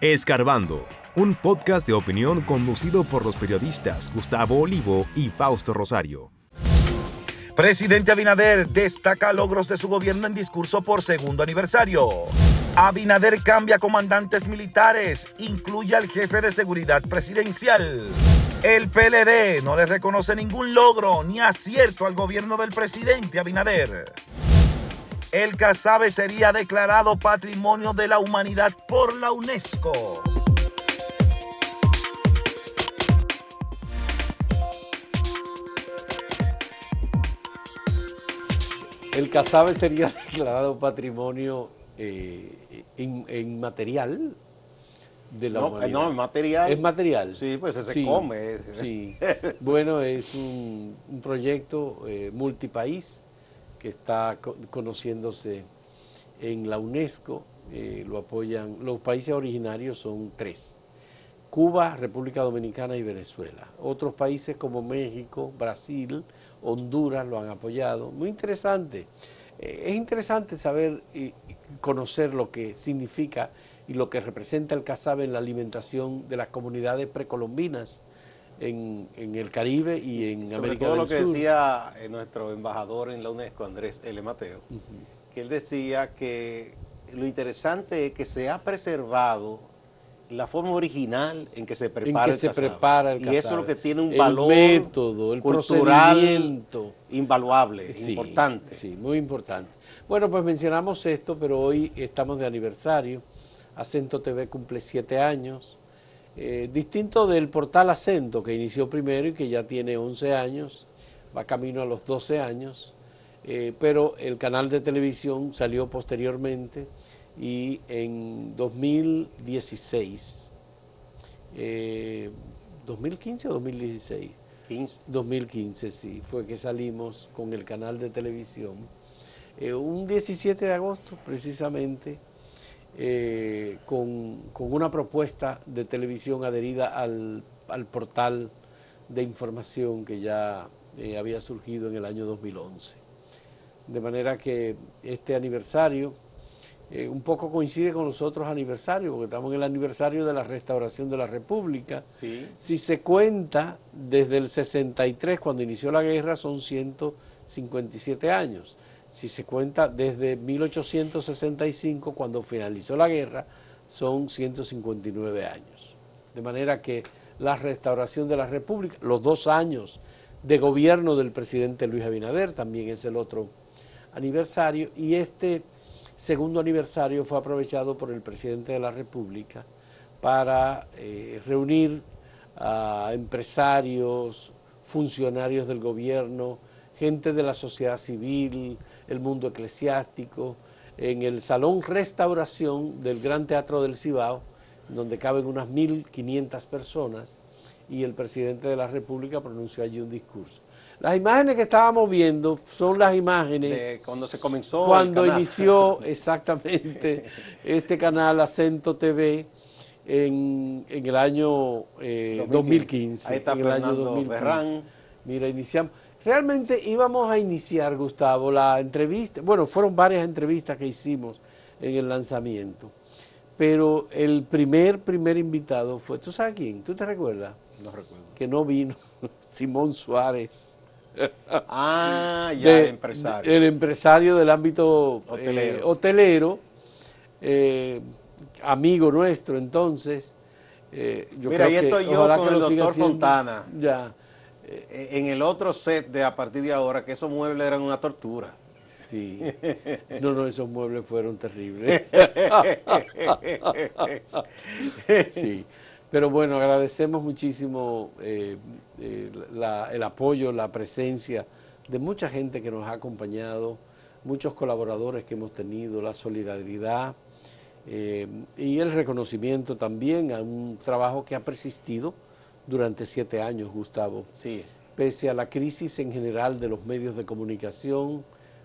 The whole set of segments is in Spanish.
Escarbando, un podcast de opinión conducido por los periodistas Gustavo Olivo y Fausto Rosario. Presidente Abinader destaca logros de su gobierno en discurso por segundo aniversario. Abinader cambia comandantes militares, incluye al jefe de seguridad presidencial. El PLD no le reconoce ningún logro ni acierto al gobierno del presidente Abinader. El Casabe sería declarado Patrimonio de la Humanidad por la UNESCO. El Casabe sería declarado Patrimonio eh, inmaterial de la no, humanidad. No, es material. Es material. Sí, pues se come. Sí. bueno, es un, proyecto eh, multipaís que está conociéndose en la UNESCO, eh, lo apoyan, los países originarios son tres, Cuba, República Dominicana y Venezuela. Otros países como México, Brasil, Honduras lo han apoyado. Muy interesante. Eh, es interesante saber y conocer lo que significa y lo que representa el casabe en la alimentación de las comunidades precolombinas en, el Caribe y en Sobre América todo del lo que Sur. decía eh, nuestro embajador en la UNESCO, Andrés L. Mateo, que él decía que lo interesante es que se ha preservado la forma original en que se prepara en que el se casabe. prepara el Y eso es lo que tiene un el valor método, el cultural procedimiento. invaluable, Sí, importante. Sí, muy importante. Bueno, pues mencionamos esto, pero hoy estamos de aniversario. Acento TV cumple siete años. Eh, distinto del portal Acento, que inició primero y que ya tiene 11 años, va camino a los 12 años, eh, pero el canal de televisión salió posteriormente y en 2016, 2015 o 2016, 15. 2015, sí, fue que salimos con el canal de televisión. Eh, un 17 de agosto, precisamente, eh, con, una propuesta de televisión adherida al, portal de información que ya eh, había surgido en el año 2011. De manera que este aniversario eh, un poco coincide con los otros aniversarios, porque estamos en el aniversario de la restauración de la República. Si se cuenta desde el 63, cuando inició la guerra, son 157 años. Si se cuenta desde 1865, cuando finalizó la guerra, son 159 años. De manera que la restauración de la República, los dos años de gobierno del presidente Luis Abinader, también es el otro aniversario, y este segundo aniversario fue aprovechado por el presidente de la República para eh, reunir a empresarios, funcionarios del gobierno, gente de la sociedad civil, el mundo eclesiástico, en el Salón Restauración del Gran Teatro del Cibao, donde caben unas 1.500 personas, y el presidente de la República pronunció allí un discurso. Las imágenes que estábamos viendo son las imágenes... De cuando se comenzó Cuando inició exactamente este canal Acento TV en, el año 2015. Eh, Ahí está en el Fernando año Ferrán. Mira, iniciamos... Realmente íbamos a iniciar, Gustavo, la entrevista, bueno, fueron varias entrevistas que hicimos en el lanzamiento, pero el primer, primer invitado fue, ¿tú sabes quién? ¿Tú te recuerdas? No recuerdo. Que no vino, Simón Suárez. Ah, ya, empresario. El empresario del ámbito eh, hotelero, eh, amigo nuestro entonces. Eh, Mira, ahí estoy yo con el doctor Fontana. Ya. Eh, en el otro set de a partir de ahora, que esos muebles eran una tortura. Sí. No, no, esos muebles fueron terribles. sí. Pero bueno, agradecemos muchísimo eh, eh, el apoyo, la presencia de mucha gente que nos ha acompañado, muchos colaboradores que hemos tenido, la solidaridad y el reconocimiento también a un trabajo que ha persistido durante siete años, Gustavo. Sí. Pese a la crisis en general de los medios de comunicación,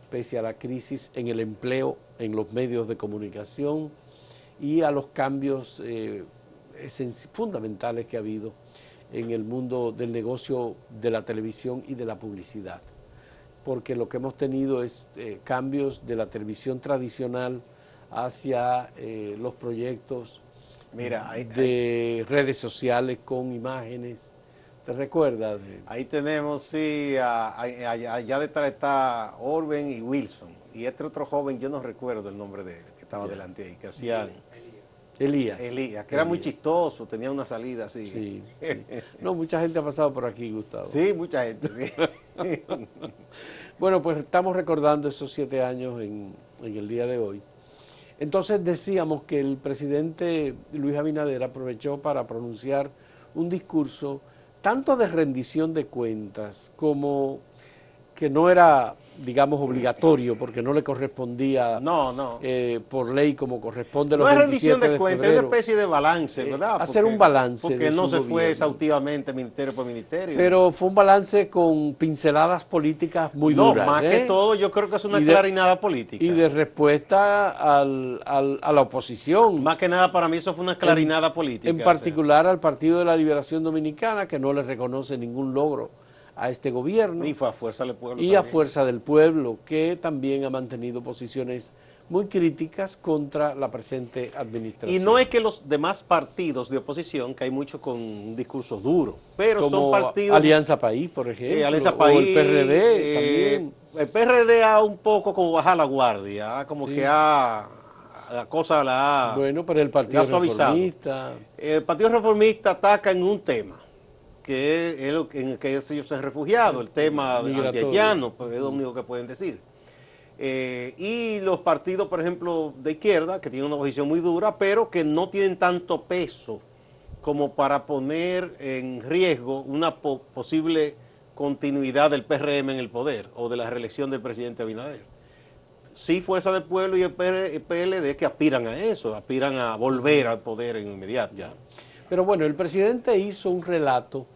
pese a la crisis en el empleo en los medios de comunicación y a los cambios eh, fundamentales que ha habido en el mundo del negocio de la televisión y de la publicidad. Porque lo que hemos tenido es eh, cambios de la televisión tradicional hacia eh, los proyectos Mira, de redes sociales con imágenes. ¿Te recuerdas? Ahí tenemos, sí, allá detrás está Orben y Wilson. Y este otro joven, yo no recuerdo el nombre de él, que estaba delante ahí, que hacían... Elías. Elías, que era muy chistoso, tenía una salida así. Sí, No, mucha gente ha pasado por aquí, Gustavo. Sí, mucha gente. bueno, pues estamos recordando esos siete años en, en el día de hoy. Entonces decíamos que el presidente Luis Abinader aprovechó para pronunciar un discurso tanto de rendición de cuentas como que no era digamos, obligatorio, porque no le correspondía no, no. Eh, por ley como corresponde los No es rendición de, cuentas, es una especie de balance, eh, ¿verdad? hacer un balance. Porque no se fue exhaustivamente ministerio por ministerio. Pero fue un balance con pinceladas políticas muy duras. No, más que ¿eh? todo, yo creo que es una clarinada política. Y de respuesta al, a la oposición. Más que nada, para mí eso fue una clarinada política. En particular al Partido de la Liberación Dominicana, que no le reconoce ningún logro a este gobierno. Y fue a fuerza del pueblo. Y a fuerza del pueblo, que también ha mantenido posiciones muy críticas contra la presente administración. Y no es que los demás partidos de oposición, que hay muchos con un discurso duro, pero son partidos... Alianza País, por ejemplo, eh, Alianza País, o el PRD eh, también. El PRD ha un poco como bajar la guardia, como que ha... La cosa la ha... Bueno, pero el Partido Reformista... El Partido Reformista ataca en un tema que es lo en el que ellos se han refugiado, el tema antihaitiano, pues es lo único que pueden decir. Eh, y los partidos, por ejemplo, de izquierda, que tienen una posición muy dura, pero que no tienen tanto peso como para poner en riesgo una posible continuidad del PRM en el poder o de la reelección del presidente Abinader. Sí, Fuerza del Pueblo y el PLD que aspiran a eso, aspiran a volver al poder en inmediato. Pero bueno, el presidente hizo un relato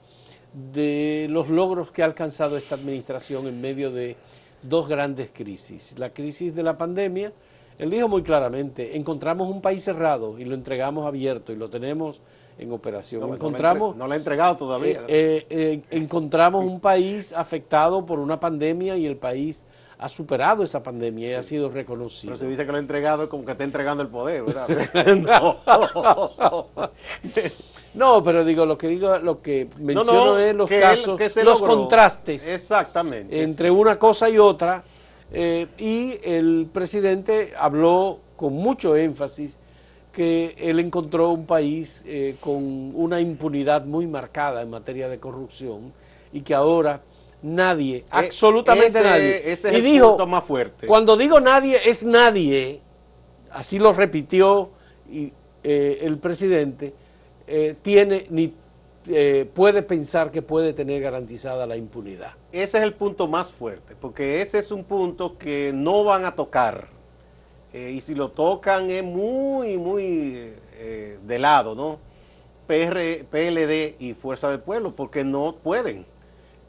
de los logros que ha alcanzado esta administración en medio de dos grandes crisis. La crisis de la pandemia, él dijo muy claramente, encontramos un país cerrado y lo entregamos abierto y lo tenemos en operación. encontramos, no lo, ha entregado todavía. Eh, eh, eh, encontramos un país afectado por una pandemia y el país ha superado esa pandemia y ha sido reconocido. Pero se dice que lo ha entregado como que está entregando el poder, ¿verdad? No, pero digo, lo que digo, lo que menciono es los casos, los contrastes. Exactamente. Entre una cosa y otra. Eh, y el presidente habló con mucho énfasis que él encontró un país eh, con una impunidad muy marcada en materia de corrupción y que ahora nadie, e, absolutamente nadie. Ese es y el dijo, punto más fuerte. Cuando digo nadie, es nadie, así lo repitió y, eh, el presidente, eh, tiene ni eh, puede pensar que puede tener garantizada la impunidad. Ese es el punto más fuerte, porque ese es un punto que no van a tocar. Y si lo tocan es muy, muy de lado, ¿no? PR, PLD y Fuerza del Pueblo, porque no pueden.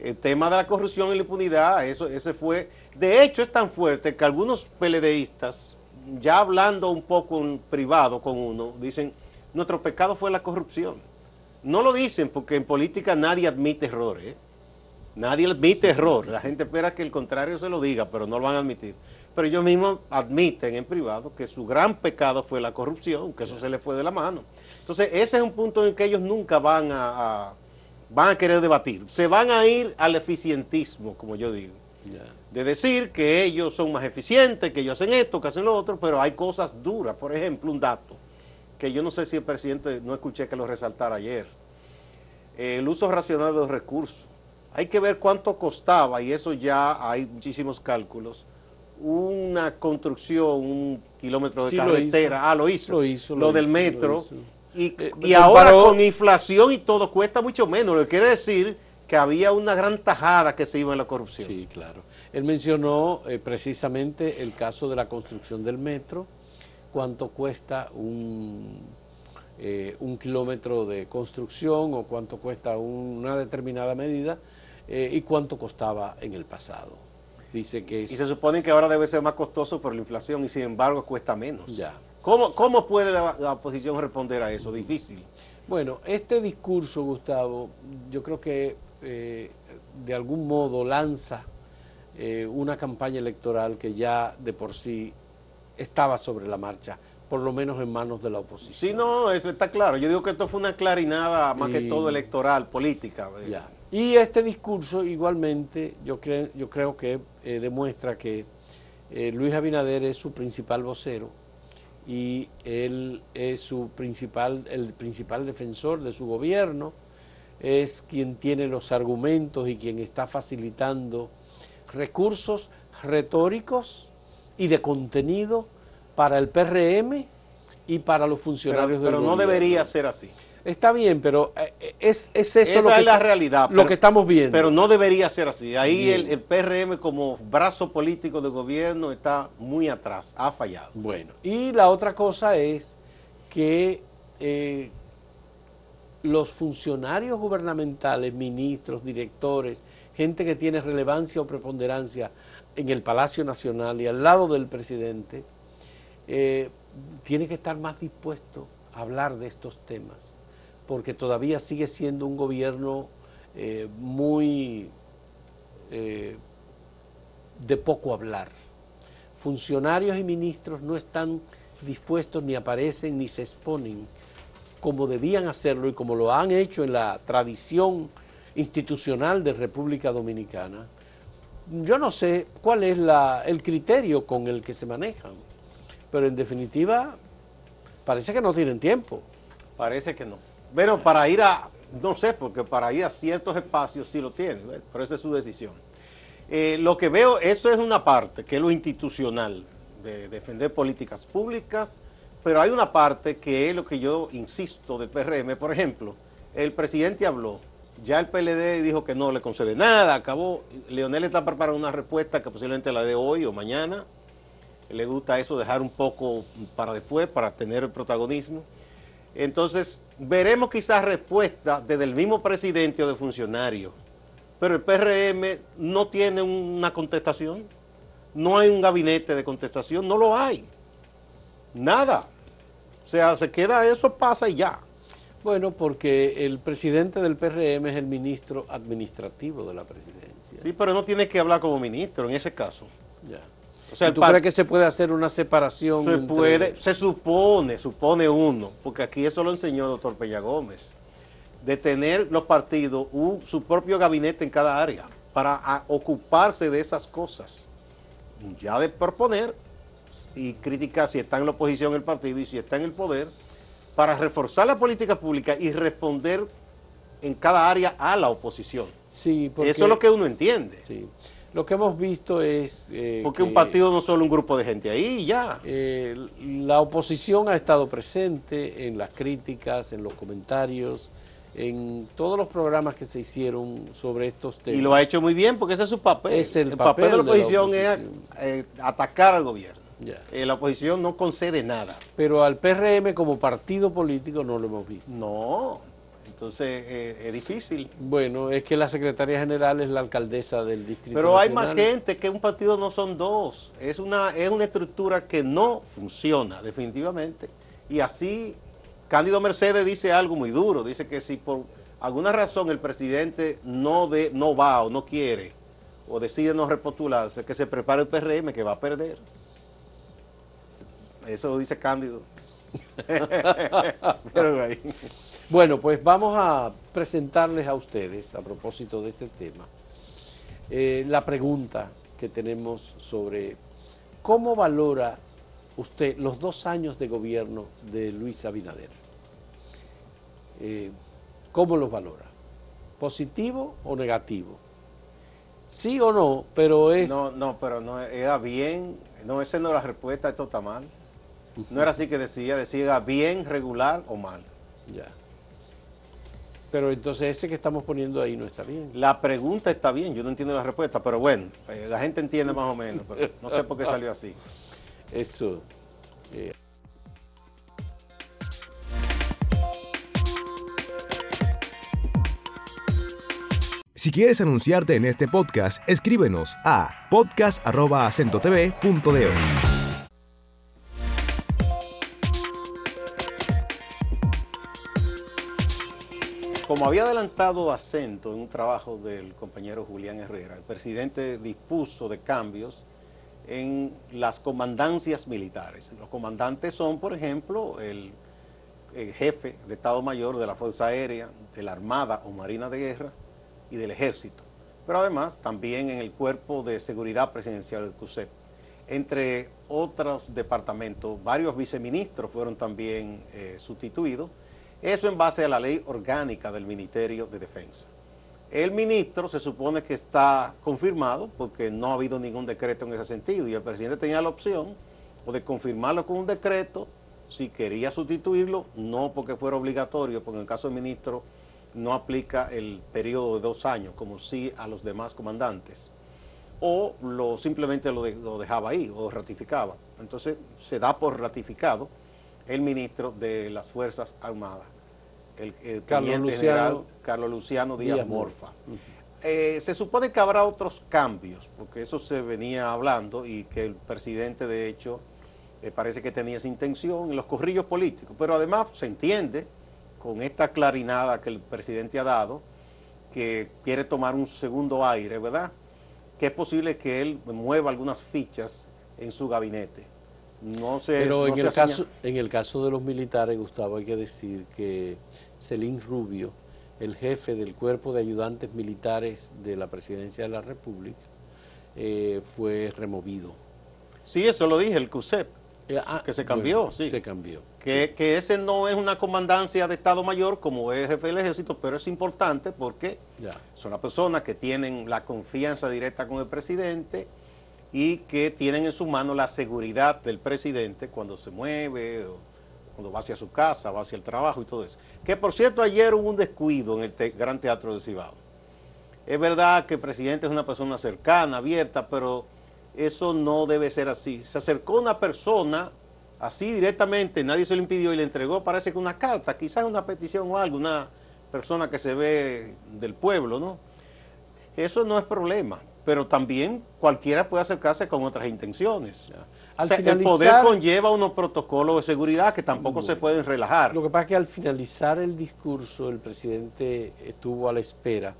El tema de la corrupción y la impunidad, eso, ese fue. De hecho, es tan fuerte que algunos PLDistas, ya hablando un poco en privado con uno, dicen nuestro pecado fue la corrupción. No lo dicen porque en política nadie admite errores. ¿eh? Nadie admite error. La gente espera que el contrario se lo diga, pero no lo van a admitir. Pero ellos mismos admiten en privado que su gran pecado fue la corrupción, que eso se les fue de la mano. Entonces, ese es un punto en que ellos nunca van a, van a querer debatir. Se van a ir al eficientismo, como yo digo. De decir que ellos son más eficientes, que ellos hacen esto, que hacen lo otro, pero hay cosas duras. Por ejemplo, un dato que yo no sé si el presidente, no escuché que lo resaltara ayer, el uso racional de los recursos. Hay que ver cuánto costaba, y eso ya hay muchísimos cálculos, una construcción, un kilómetro de carretera. ah, lo hizo. Lo hizo. Lo, del metro. Y, eh, ahora con inflación y todo cuesta mucho menos. Lo que quiere decir que había una gran tajada que se iba en la corrupción. Sí, claro. Él mencionó eh, precisamente el caso de la construcción del metro, cuánto cuesta un, eh, un kilómetro de construcción o cuánto cuesta una determinada medida eh, y cuánto costaba en el pasado. Dice que Y se supone que ahora debe ser más costoso por la inflación y sin embargo cuesta menos. Ya. ¿Cómo, cómo puede la, oposición responder a eso? Difícil. Bueno, este discurso, Gustavo, yo creo que eh, de algún modo lanza una campaña electoral que ya de por sí estaba sobre la marcha por lo menos en manos de la oposición. Sí, no, eso está claro. Yo digo que esto fue una clarinada más que todo electoral, política. eh. Ya. Y este discurso igualmente yo, creo yo creo que eh, demuestra que eh, Luis Abinader es su principal vocero y él es su principal, el principal defensor de su gobierno, es quien tiene los argumentos y quien está facilitando recursos retóricos y de contenido para el PRM y para los Pero, funcionarios del pero no debería ser así. Está bien, pero eh, es, es eso Esa lo que es la realidad. Lo pero- que estamos viendo. Pero no debería ser así. Ahí el, el PRM como brazo político de gobierno está muy atrás, ha fallado. Bueno, y la otra cosa es que eh, los funcionarios gubernamentales, ministros, directores, gente que tiene relevancia o preponderancia en el Palacio Nacional y al lado del presidente, eh, tiene que estar más dispuesto a hablar de estos temas, porque todavía sigue siendo un gobierno eh, muy eh, de poco hablar. Funcionarios y ministros no están dispuestos ni aparecen ni se exponen como debían hacerlo y como lo han hecho en la tradición institucional de República Dominicana. Yo no sé cuál es el criterio con el que se manejan, pero en definitiva parece que no tienen tiempo. Parece que no. Bueno, para ir a, no sé, porque para ir a ciertos espacios sí lo tiene, ¿ves? pero esa es su decisión. Eh, lo que veo, eso es una parte, que es lo institucional, de defender políticas públicas, pero hay una parte que es lo que yo insisto del PRM. Por ejemplo, el presidente habló, ya el PLD dijo que no le concede nada, acabó. Leonel está preparando una respuesta que posiblemente la de hoy o mañana. Le gusta eso, dejar un poco para después, para tener el protagonismo. Entonces, veremos quizás respuestas desde el mismo presidente o de funcionario. Pero el PRM no tiene una contestación. No hay un gabinete de contestación, no lo hay. Nada. O sea, se queda eso, pasa y ya. Bueno, porque el presidente del PRM es el ministro administrativo de la presidencia. Sí, pero no tiene que hablar como ministro en ese caso. Ya. O sea, ¿Y el ¿Tú crees que se puede hacer una separación? se entre- puede, se supone, supone uno, porque aquí eso lo enseñó el doctor Peña Gómez, de tener los partidos un- su propio gabinete en cada área para a- ocuparse de esas cosas. Ya de proponer y criticar si está en la oposición el partido y si está en el poder, para reforzar la política pública y responder en cada área a la oposición. Sí, porque, Eso es lo que uno entiende. sí. Lo que hemos visto es... eh, Porque un partido no es solo un grupo de gente ahí y ya. eh, la oposición ha estado presente en las críticas, en los comentarios, en todos los programas que se hicieron sobre estos temas. Y lo ha hecho muy bien porque ese es su papel. Es el papel, papel de la de la oposición es eh, atacar al gobierno. Eh, la oposición no concede nada. Pero al PRM como partido político no lo hemos visto. No. Entonces eh, es difícil. Bueno, es que la secretaria general es la alcaldesa del distrito. Pero hay más gente que un partido no son dos. Es una, es una estructura que no funciona definitivamente. Y así Cándido Mercedes dice algo muy duro. Dice que si por alguna razón el presidente no, de, no va o no quiere o decide no repostularse, que se prepare el PRM que va a perder. Eso dice Cándido. Pero ahí. Bueno, pues vamos a presentarles a ustedes, a propósito de este tema, eh, la pregunta que tenemos sobre cómo valora usted los dos años de gobierno de Luis Abinader. Eh, ¿Cómo los valora? ¿Positivo o negativo? Sí o no, pero es... No, no, pero no era bien. No, esa no es la respuesta, esto está mal. No era así que decía, decía bien, regular o mal. Ya. Pero entonces ese que estamos poniendo ahí no está bien. La pregunta está bien, yo no entiendo la respuesta, pero bueno, eh, la gente entiende más o menos, pero no sé por qué salió así. Eso. eh, Si quieres anunciarte en este podcast, escríbenos a podcast.acentotv.de. Como había adelantado acento en un trabajo del compañero Julián Herrera, el presidente dispuso de cambios en las comandancias militares. Los comandantes son, por ejemplo, el, jefe de Estado Mayor de la Fuerza Aérea, de la Armada o Marina de Guerra y del Ejército. Pero además también en el Cuerpo de Seguridad Presidencial del CUSEP. Entre otros departamentos, varios viceministros fueron también eh, sustituidos. Eso en base a la ley orgánica del Ministerio de Defensa. El ministro se supone que está confirmado porque no ha habido ningún decreto en ese sentido y el presidente tenía la opción o de confirmarlo con un decreto si quería sustituirlo, no porque fuera obligatorio, porque en el caso del ministro no aplica el periodo de dos años como sí a los demás comandantes, o lo, simplemente lo, lo dejaba ahí o ratificaba. Entonces se da por ratificado el ministro de las Fuerzas Armadas el, el Carlos teniente Luciano- general Carlos Luciano Díaz, Díaz Morfa. Morfa. Eh, se supone que habrá otros cambios, porque eso se venía hablando y que el presidente de hecho eh, parece que tenía esa intención en los corrillos políticos, pero además se entiende con esta clarinada que el presidente ha dado, que quiere tomar un segundo aire, ¿verdad? Que es posible que él mueva algunas fichas en su gabinete. No sé. Pero no en, se el caso, en el caso de los militares, Gustavo, hay que decir que Celín Rubio, el jefe del cuerpo de ayudantes militares de la presidencia de la República, eh, fue removido. Sí, eso lo dije, el CUSEP. Eh, ah, que se cambió, bueno, sí. Se cambió. Que, que ese no es una comandancia de Estado Mayor como es jefe del ejército, pero es importante porque Ya. son las personas que tienen la confianza directa con el presidente y que tienen en su mano la seguridad del presidente cuando se mueve, cuando va hacia su casa, va hacia el trabajo y todo eso. Que por cierto ayer hubo un descuido en el Gran Teatro de Cibao. Es verdad que el presidente es una persona cercana, abierta, pero eso no debe ser así. Se acercó una persona así directamente, nadie se lo impidió y le entregó, parece que una carta, quizás una petición o algo, una persona que se ve del pueblo, ¿no? Eso no es problema, pero también cualquiera puede acercarse con otras intenciones. ya. O sea, el poder conlleva unos protocolos de seguridad que tampoco se pueden relajar. Lo que pasa es que al finalizar el discurso, el presidente estuvo a la espera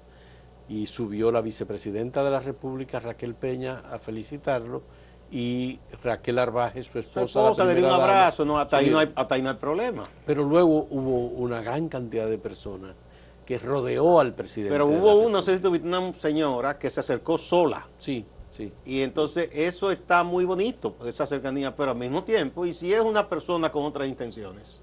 y subió la vicepresidenta de la República, Raquel Peña, a felicitarlo y Raquel Arbaje, su Su esposa, la esposa le dio un dama, abrazo, no, hasta, ahí no hay, hasta ahí no hay problema. Pero luego hubo una gran cantidad de personas que rodeó al presidente. Pero hubo uno, no sé si tuviste una señora que se acercó sola. Sí, sí. Y entonces eso está muy bonito, esa cercanía, pero al mismo tiempo, y si es una persona con otras intenciones,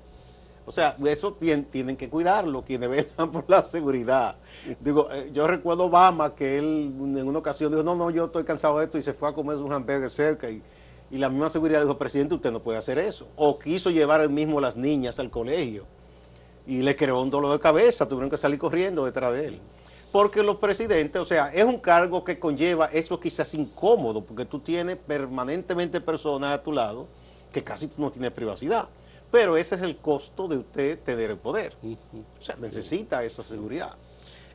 o sea, eso tien- tienen que cuidarlo, quienes velan por la seguridad. Digo, eh, yo recuerdo Obama que él en una ocasión dijo, no, no, yo estoy cansado de esto y se fue a comer un hamburger cerca y, y la misma seguridad dijo, presidente, usted no puede hacer eso. O quiso llevar él mismo las niñas al colegio y le creó un dolor de cabeza, tuvieron que salir corriendo detrás de él. Porque los presidentes, o sea, es un cargo que conlleva eso quizás incómodo, porque tú tienes permanentemente personas a tu lado que casi tú no tienes privacidad. Pero ese es el costo de usted tener el poder. O sea, necesita esa seguridad.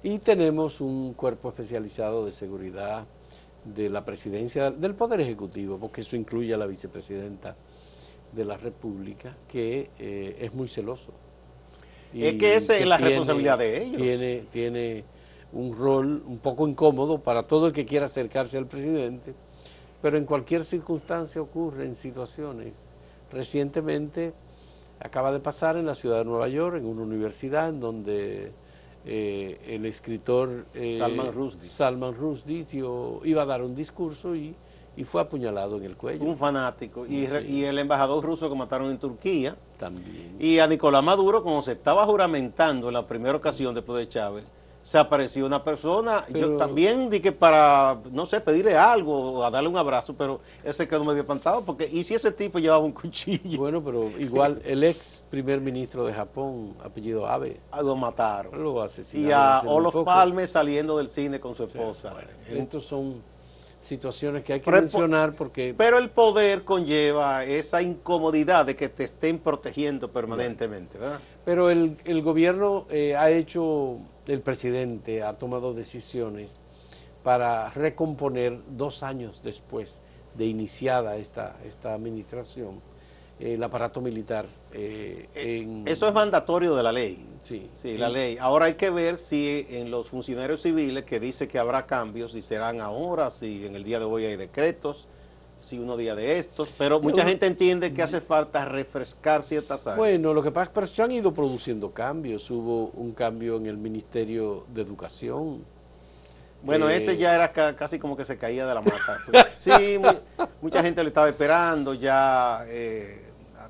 Y tenemos un cuerpo especializado de seguridad de la presidencia del Poder Ejecutivo, porque eso incluye a la vicepresidenta de la República, que eh, es muy celoso. Es que esa es la responsabilidad de ellos. Tiene, tiene un rol un poco incómodo para todo el que quiera acercarse al presidente, pero en cualquier circunstancia ocurre en situaciones. Recientemente acaba de pasar en la ciudad de Nueva York, en una universidad, en donde eh, el escritor eh, Salman Rushdie. Salman Rushdie dio- iba a dar un discurso y, y fue apuñalado en el cuello. Un fanático. Y, Sí. y el embajador ruso que mataron en Turquía. También. Y a Nicolás Maduro, como se estaba juramentando en la primera ocasión después de Chávez, se apareció una persona, yo también dije para, no sé, pedirle algo, o a darle un abrazo, pero ese quedó medio espantado, porque ¿y si ese tipo llevaba un cuchillo? Bueno, pero igual el ex primer ministro de Japón, apellido Abe, Lo mataron. lo asesinaron. Y a Olof. Palme saliendo del cine con su esposa. Estos son situaciones que hay que Pero mencionar porque Pero el poder conlleva esa incomodidad de que te estén protegiendo permanentemente, ¿verdad? Pero el, el gobierno eh, ha hecho, el presidente ha tomado decisiones para recomponer dos años después de iniciada esta, esta administración el aparato militar. eh, en- Eso es mandatorio de la ley. Sí, Sí, la ley. Ahora hay que ver si en los funcionarios civiles que dice que habrá cambios, si serán ahora, si en el día de hoy hay decretos, si uno día de estos, pero mucha gente entiende que hace falta refrescar ciertas áreas. Bueno, lo que pasa es que se han ido produciendo cambios. Hubo un cambio en el Ministerio de Educación. Bueno, Eh, ese ya era ca- casi como que se caía de la mata. Sí, mu- mucha gente lo estaba esperando, ya eh,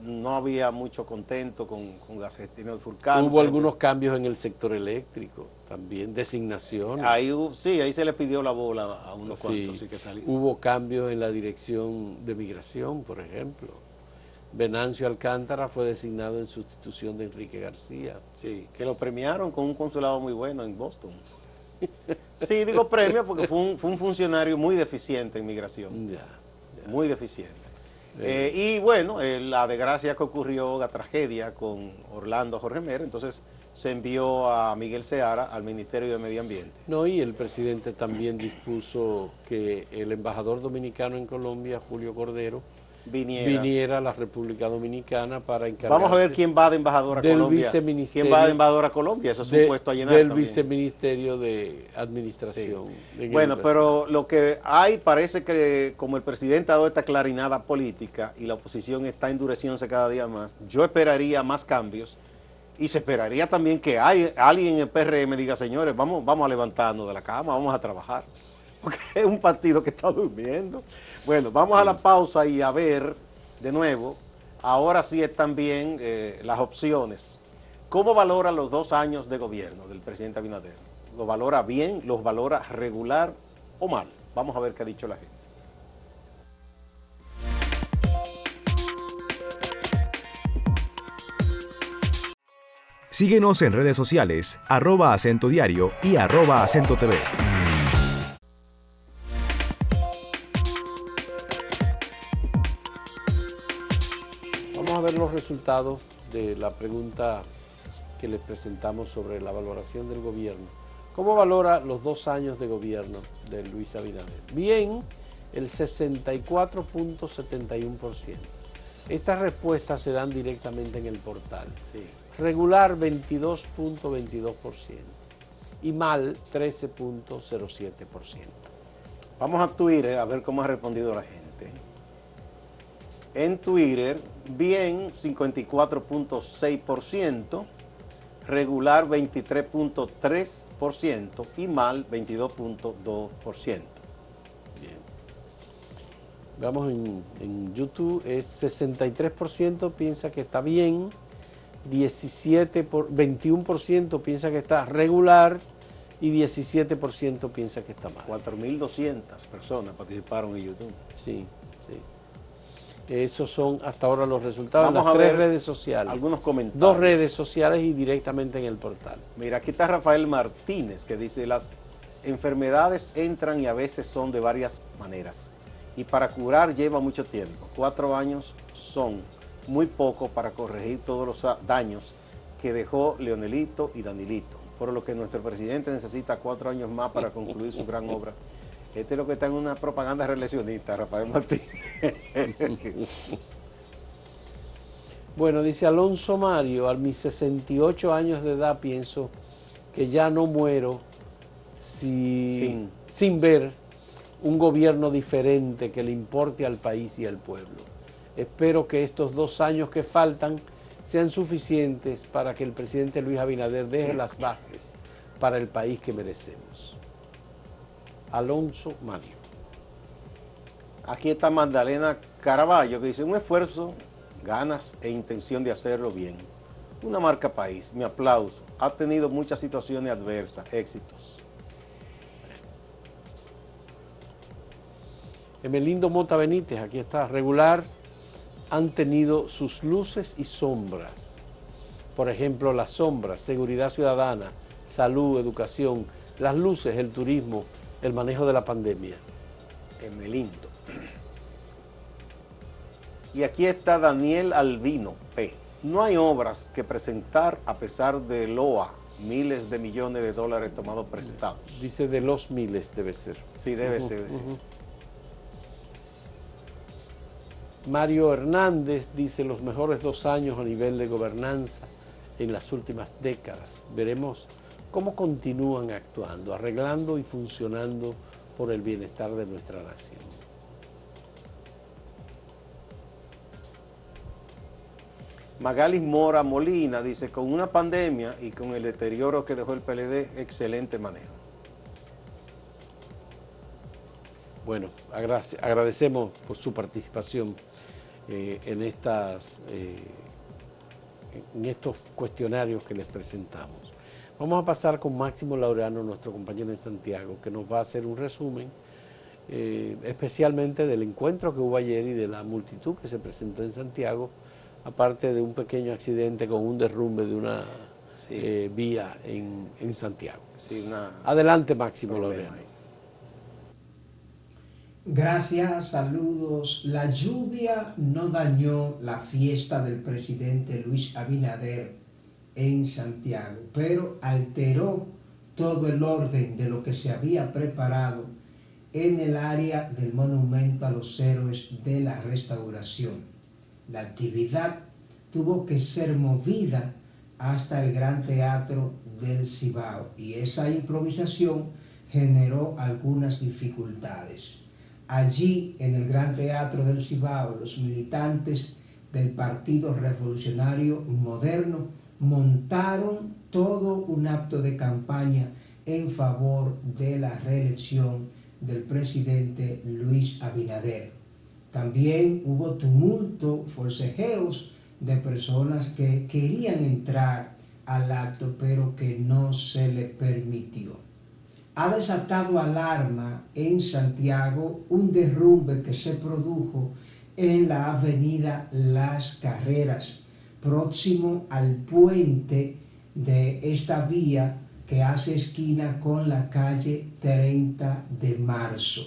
no había mucho contento con, con Gacetino Furcano. Hubo mucha gente- algunos cambios en el sector eléctrico también, designaciones. Ahí, hubo- sí, ahí se le pidió la bola a unos Sí. cuantos, sí que salieron. Hubo cambios en la dirección de migración, por ejemplo. Venancio Alcántara fue designado en sustitución de Enrique García. Sí, que lo premiaron con un consulado muy bueno en Boston. Sí, digo premio porque fue un, fue un funcionario muy deficiente en migración, Ya. muy deficiente. Eh, y bueno, eh, la desgracia que ocurrió, la tragedia con Orlando Jorge Mer, entonces se envió a Miguel Seara al Ministerio de Medio Ambiente. No, y el presidente también dispuso que el embajador dominicano en Colombia, Julio Cordero, Viniera. viniera a la República Dominicana para encargarse Vamos a ver quién va de embajador a del Colombia. viceministerio- ¿Quién va de embajador a Colombia? Eso es un de- puesto a llenar del también. viceministerio de Administración. en Bueno, pero lo que hay parece que como el presidente ha dado esta clarinada política y la oposición está endureciéndose cada día más, yo esperaría más cambios y se esperaría también que hay, alguien en el PRM diga, señores, vamos, vamos a levantarnos de la cama, vamos a trabajar, porque es un partido que está durmiendo. Bueno, vamos a la pausa y a ver de nuevo, ahora sí están bien eh, las opciones. ¿Cómo valora los dos años de gobierno del presidente Abinader? ¿Lo valora bien, los valora regular o mal? Vamos a ver qué ha dicho la gente. Síguenos en redes sociales, arroba acento diario y arroba acento TV. Resultados de la pregunta que les presentamos sobre la valoración del gobierno. ¿Cómo valora los dos años de gobierno de Luis Abinader? Bien, el 64.71%. Estas respuestas se dan directamente en el portal. Sí. Regular 22.22% y mal 13.07%. Vamos a Twitter a ver cómo ha respondido la gente. En Twitter, bien 54.6%, regular 23.3% y mal 22.2%. Bien. Veamos en, en YouTube, es 63% piensa que está bien, 17 por, 21% piensa que está regular y 17% piensa que está mal. 4.200 personas participaron en YouTube. Sí, sí. Esos son hasta ahora los resultados en Vamos las a tres ver redes sociales. algunos comentarios. Dos redes sociales y directamente en el portal. Mira, aquí está Rafael Martínez que dice, las enfermedades entran y a veces son de varias maneras. Y para curar lleva mucho tiempo. Cuatro años son muy poco para corregir todos los daños que dejó Leonelito y Danilito. Por lo que nuestro presidente necesita cuatro años más para concluir su gran obra. Este es lo que está en una propaganda reeleccionista, Rafael Martínez. Bueno, dice Alonso Mario, a mis 68 años de edad pienso que ya no muero si- Sin. sin ver un gobierno diferente que le importe al país y al pueblo. Espero que estos dos años que faltan sean suficientes para que el presidente Luis Abinader deje las bases para el país que merecemos. Alonso Mario. Aquí está Magdalena Caraballo que dice, un esfuerzo, ganas e intención de hacerlo bien. Una marca país, mi aplauso. Ha tenido muchas situaciones adversas, éxitos. Emelindo Mota Benítez, aquí está, regular, han tenido sus luces y sombras. Por ejemplo, las sombras, seguridad ciudadana, salud, educación, las luces, el turismo, el manejo de la pandemia. Emelindo. Y aquí está Daniel Albino P. No hay obras que presentar a pesar de LOA, miles de millones de dólares tomados prestados. Dice de los miles debe ser. Sí, debe ser. Mario Hernández dice los mejores dos años a nivel de gobernanza en las últimas décadas. Veremos cómo continúan actuando, arreglando y funcionando por el bienestar de nuestra nación. Magalis Mora Molina dice, con una pandemia y con el deterioro que dejó el PLD, excelente manejo. Bueno, agradecemos por su participación eh, en, estas, eh, en estos cuestionarios que les presentamos. Vamos a pasar con Máximo Laureano, nuestro compañero en Santiago, que nos va a hacer un resumen eh, especialmente del encuentro que hubo ayer y de la multitud que se presentó en Santiago, aparte de un pequeño accidente con un derrumbe de una vía en, Santiago. Adelante, Máximo Laureano. Gracias, saludos. La lluvia no dañó la fiesta del presidente Luis Abinader en Santiago, pero alteró todo el orden de lo que se había preparado en el área del monumento a los héroes de la restauración. La actividad tuvo que ser movida hasta el Gran Teatro del Cibao y esa improvisación generó algunas dificultades. Allí, en el Gran Teatro del Cibao, los militantes del Partido Revolucionario Moderno montaron todo un acto de campaña en favor de la reelección del presidente Luis Abinader. También hubo tumulto, forcejeos de personas que querían entrar al acto, pero que no se le permitió ha desatado alarma en Santiago un derrumbe que se produjo en la avenida Las Carreras, próximo al puente de esta vía que hace esquina con la calle 30 de marzo.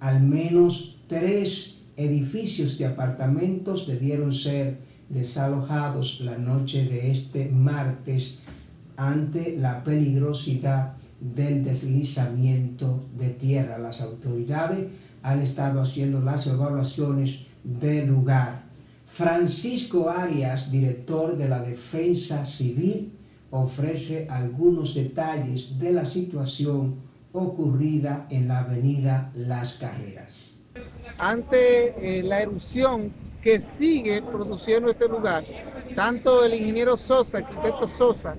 Al menos tres edificios de apartamentos debieron ser desalojados la noche de este martes ante la peligrosidad del deslizamiento de tierra. Las autoridades han estado haciendo las evaluaciones del lugar. Francisco Arias, director de la Defensa Civil, ofrece algunos detalles de la situación ocurrida en la avenida Las Carreras. Ante eh, la erupción que sigue produciendo este lugar, tanto el ingeniero Sosa, arquitecto Sosa,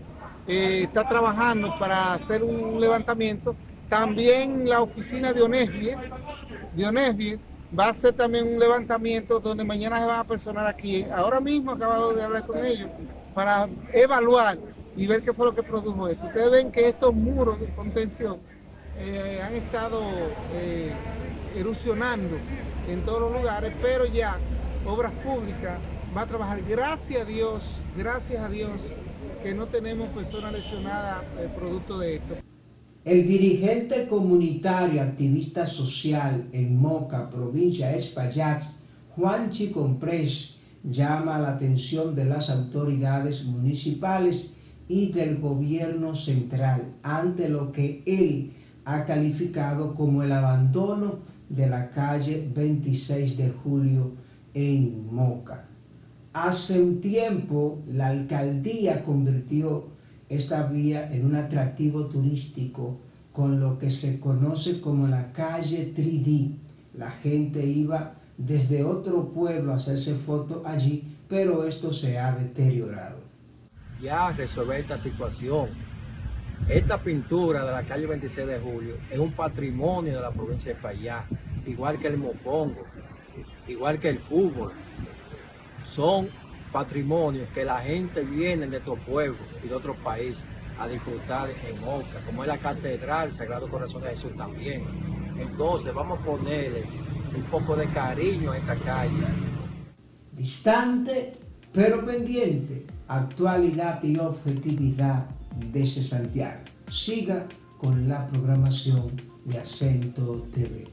eh, está trabajando para hacer un levantamiento. También la oficina de Onesbie, de va a hacer también un levantamiento donde mañana se van a personar aquí. Ahora mismo acabado de hablar con ellos para evaluar y ver qué fue lo que produjo esto. Ustedes ven que estos muros de contención eh, han estado eh, erosionando en todos los lugares, pero ya Obras Públicas va a trabajar. Gracias a Dios, gracias a Dios que no tenemos personas lesionadas eh, producto de esto. El dirigente comunitario activista social en Moca, provincia de Espaillat, Juan Chicomprés, llama la atención de las autoridades municipales y del gobierno central ante lo que él ha calificado como el abandono de la calle 26 de julio en Moca. Hace un tiempo la alcaldía convirtió esta vía en un atractivo turístico con lo que se conoce como la calle 3D. La gente iba desde otro pueblo a hacerse fotos allí, pero esto se ha deteriorado. Ya resolver esta situación. Esta pintura de la calle 26 de julio es un patrimonio de la provincia de Payá, igual que el mofongo, igual que el fútbol, son patrimonios que la gente viene de otros pueblos y de otros países a disfrutar en Moca, como es la Catedral Sagrado Corazón de Jesús también. Entonces vamos a ponerle un poco de cariño a esta calle. Distante pero pendiente, actualidad y objetividad desde Santiago. Siga con la programación de Acento TV.